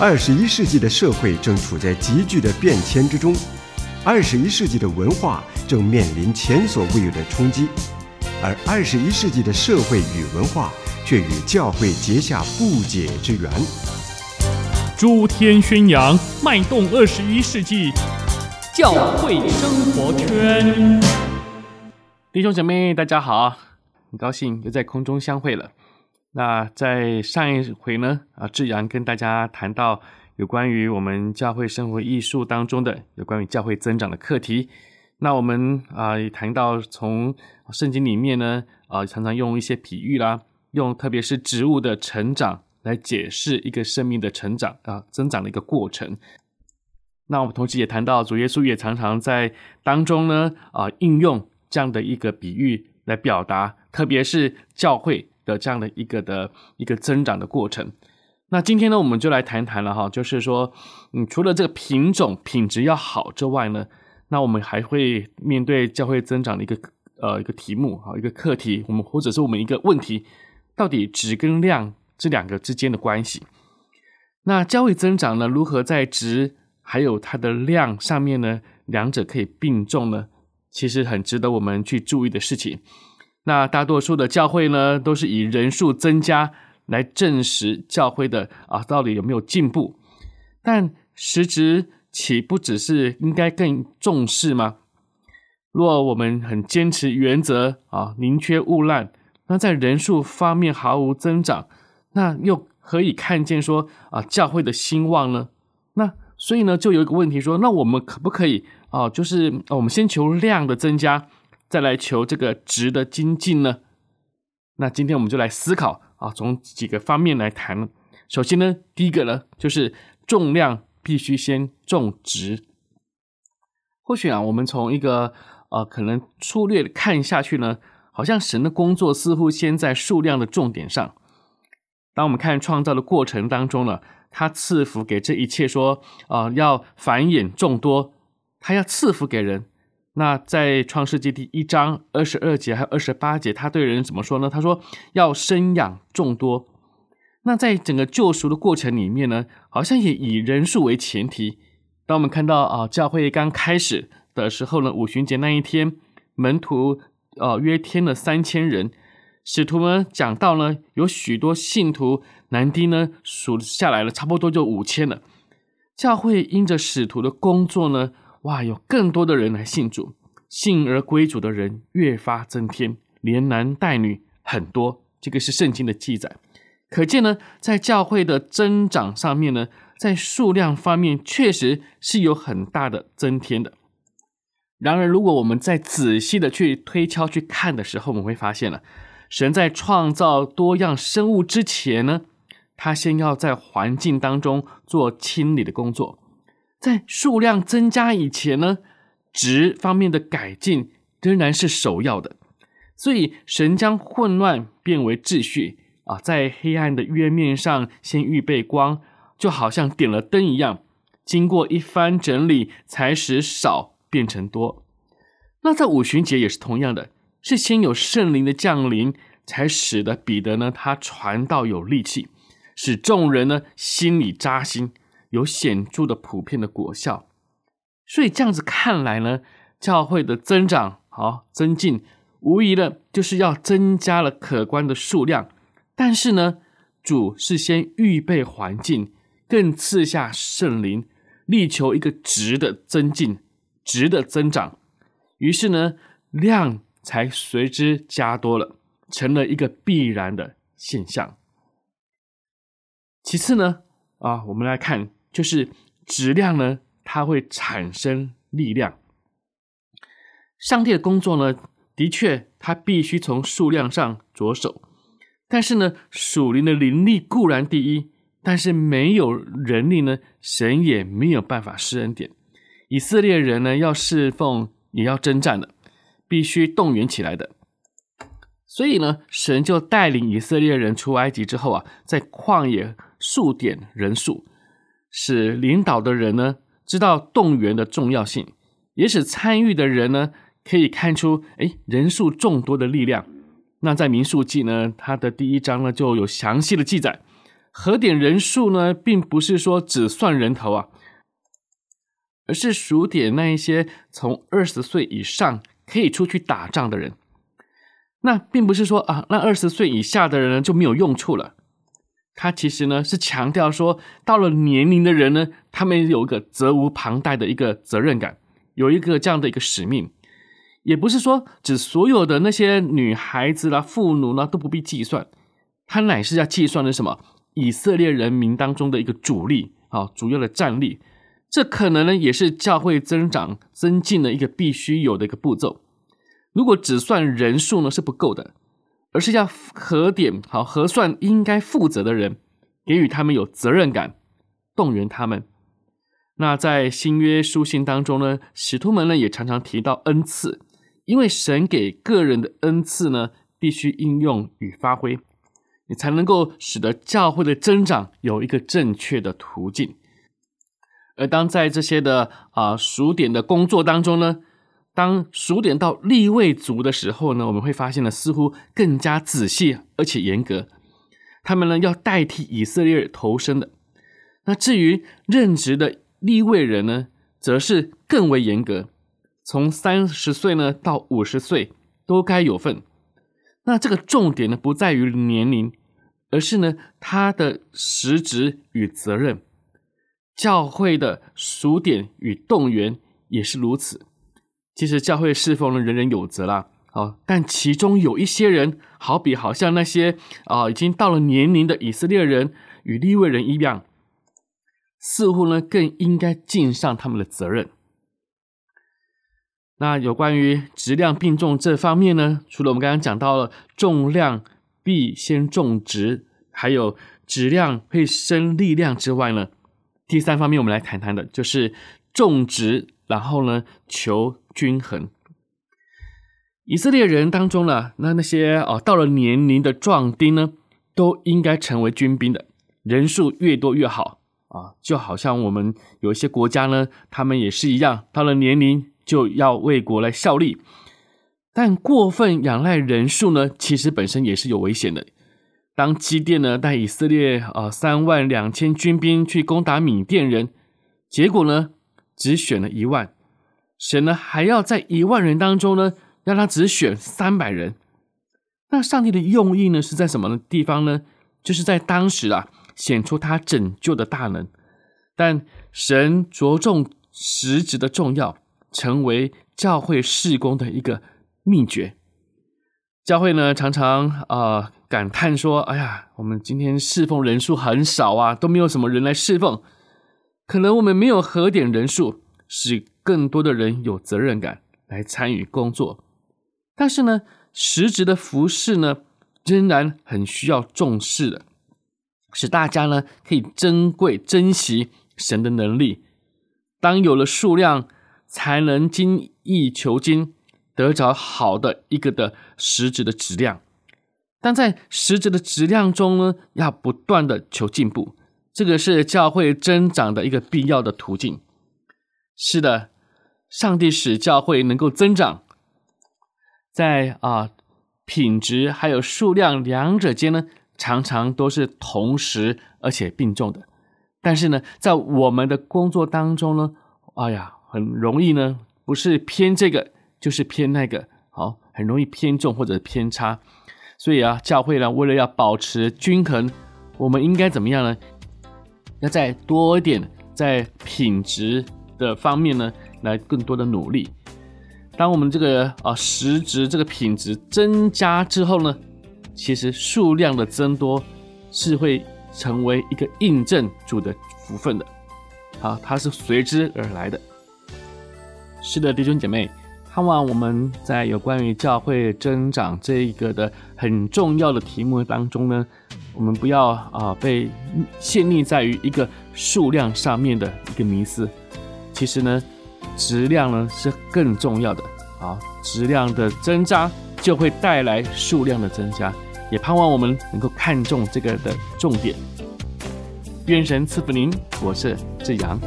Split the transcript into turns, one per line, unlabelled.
二十一世纪的社会正处在急剧的变迁之中，二十一世纪的文化正面临前所未有的冲击，而二十一世纪的社会与文化却与教会结下不解之缘。
诸天宣扬，脉动二十一世纪，教会生活圈。弟兄姐妹，大家好，很高兴又在空中相会了。那在上一回呢，啊，志扬跟大家谈到有关于我们教会生活艺术当中的有关于教会增长的课题。那我们啊也谈到从圣经里面呢，啊常常用一些比喻啦，用特别是植物的成长来解释一个生命的成长啊增长的一个过程。那我们同时也谈到主耶稣也常常在当中呢，啊应用这样的一个比喻来表达，特别是教会。的这样的一个的一个增长的过程，那今天呢，我们就来谈谈了哈，就是说，嗯，除了这个品种品质要好之外呢，那我们还会面对教会增长的一个呃一个题目哈，一个课题，我们或者是我们一个问题，到底值跟量这两个之间的关系，那教会增长呢，如何在值还有它的量上面呢，两者可以并重呢？其实很值得我们去注意的事情。那大多数的教会呢，都是以人数增加来证实教会的啊，到底有没有进步？但实质岂不只是应该更重视吗？若我们很坚持原则啊，宁缺毋滥，那在人数方面毫无增长，那又何以看见说啊教会的兴旺呢？那所以呢，就有一个问题说，那我们可不可以啊，就是我们先求量的增加？再来求这个值的精进呢？那今天我们就来思考啊，从几个方面来谈。首先呢，第一个呢，就是重量必须先重值。或许啊，我们从一个呃，可能粗略的看下去呢，好像神的工作似乎先在数量的重点上。当我们看创造的过程当中呢，他赐福给这一切说，啊，要繁衍众多，他要赐福给人。那在创世纪第一章二十二节还有二十八节，他对人怎么说呢？他说要生养众多。那在整个救赎的过程里面呢，好像也以人数为前提。当我们看到啊，教会刚开始的时候呢，五旬节那一天，门徒呃约添了三千人，使徒们讲到呢，有许多信徒，男丁呢数下来了，差不多就五千了。教会因着使徒的工作呢。哇，有更多的人来信主，信而归主的人越发增添，连男带女很多。这个是圣经的记载，可见呢，在教会的增长上面呢，在数量方面确实是有很大的增添的。然而，如果我们再仔细的去推敲去看的时候，我们会发现了，神在创造多样生物之前呢，他先要在环境当中做清理的工作。在数量增加以前呢，值方面的改进仍然是首要的。所以神将混乱变为秩序啊，在黑暗的渊面上先预备光，就好像点了灯一样，经过一番整理，才使少变成多。那在五旬节也是同样的，是先有圣灵的降临，才使得彼得呢，他传道有力气，使众人呢心里扎心。有显著的普遍的果效，所以这样子看来呢，教会的增长好增进，无疑的就是要增加了可观的数量。但是呢，主是先预备环境，更赐下圣灵，力求一个值的增进，值的增长。于是呢，量才随之加多了，成了一个必然的现象。其次呢，啊，我们来看。就是质量呢，它会产生力量。上帝的工作呢，的确，他必须从数量上着手。但是呢，属灵的灵力固然第一，但是没有人力呢，神也没有办法施恩典。以色列人呢，要侍奉，也要征战的，必须动员起来的。所以呢，神就带领以色列人出埃及之后啊，在旷野数点人数。使领导的人呢，知道动员的重要性，也使参与的人呢，可以看出诶人数众多的力量。那在民数记呢，它的第一章呢就有详细的记载，核点人数呢，并不是说只算人头啊，而是数点那一些从二十岁以上可以出去打仗的人。那并不是说啊，那二十岁以下的人呢就没有用处了。他其实呢是强调说，到了年龄的人呢，他们有一个责无旁贷的一个责任感，有一个这样的一个使命。也不是说指所有的那些女孩子啦、妇奴啦都不必计算，他乃是要计算的什么？以色列人民当中的一个主力啊，主要的战力，这可能呢也是教会增长增进的一个必须有的一个步骤。如果只算人数呢是不够的，而是要核点好核算应该负责的人，给予他们有责任感，动员他们。那在新约书信当中呢，使徒们呢也常常提到恩赐，因为神给个人的恩赐呢必须应用与发挥。你才能够使得教会的增长有一个正确的途径。而当在这些的啊数点的工作当中呢，当数点到立位族的时候呢，我们会发现呢，似乎更加仔细而且严格。他们呢要代替以色列人头生的。那至于任职的立位人呢，则是更为严格，从三十岁呢到五十岁都该有份。那这个重点呢，不在于年龄，而是呢他的实职与责任。教会的数点与动员也是如此。其实教会侍奉呢，人人有责啦。好，但其中有一些人，好比好像那些啊、已经到了年龄的以色列人与利未人一样，似乎呢更应该尽上他们的责任。那有关于质量并重这方面呢，除了我们刚刚讲到了重量必先重质，还有质量会生力量之外呢，第三方面我们来谈谈的就是重质，然后呢求均衡。以色列人当中呢，那那些哦到了年龄的壮丁呢，都应该成为军兵的，人数越多越好啊，就好像我们有一些国家呢，他们也是一样，到了年龄。就要为国来效力，但过分仰赖人数呢，其实本身也是有危险的。当基甸呢带以色列啊三万两千军兵去攻打缅甸人，结果呢只选了一万，神呢还要在一万人当中呢让他只选三百人。那上帝的用意呢是在什么地方呢？就是在当时啊显出他拯救的大能，但神着重实质的重要。成为教会事工的一个秘诀。教会呢，常常啊、感叹说：“哎呀，我们今天侍奉人数很少啊，都没有什么人来侍奉。可能我们没有核点人数，使更多的人有责任感来参与工作。但是呢，实质的服饰呢，仍然很需要重视的，使大家呢可以珍贵珍惜神的能力。当有了数量。”才能精益求精，得着好的一个的实质的质量。但在实质的质量中呢，要不断的求进步，这个是教会增长的一个必要的途径。是的，上帝使教会能够增长，在啊品质还有数量两者间呢，常常都是同时而且并重的。但是呢，在我们的工作当中呢，哎呀。很容易呢，不是偏这个，就是偏那个，好，很容易偏重或者偏差。所以啊，教会呢，为了要保持均衡，我们应该怎么样呢？要再多一点在品质的方面呢，来更多的努力。当我们这个啊实质这个品质增加之后呢，其实数量的增多是会成为一个印证主的福分的，好，它是随之而来的。是的，弟兄姐妹，盼望我们在有关于教会增长这一个的很重要的题目当中呢，我们不要啊、被陷溺在于一个数量上面的一个迷思。其实呢，质量呢是更重要的啊，质量的增加就会带来数量的增加。也盼望我们能够看重这个的重点。愿神赐福您，我是志阳。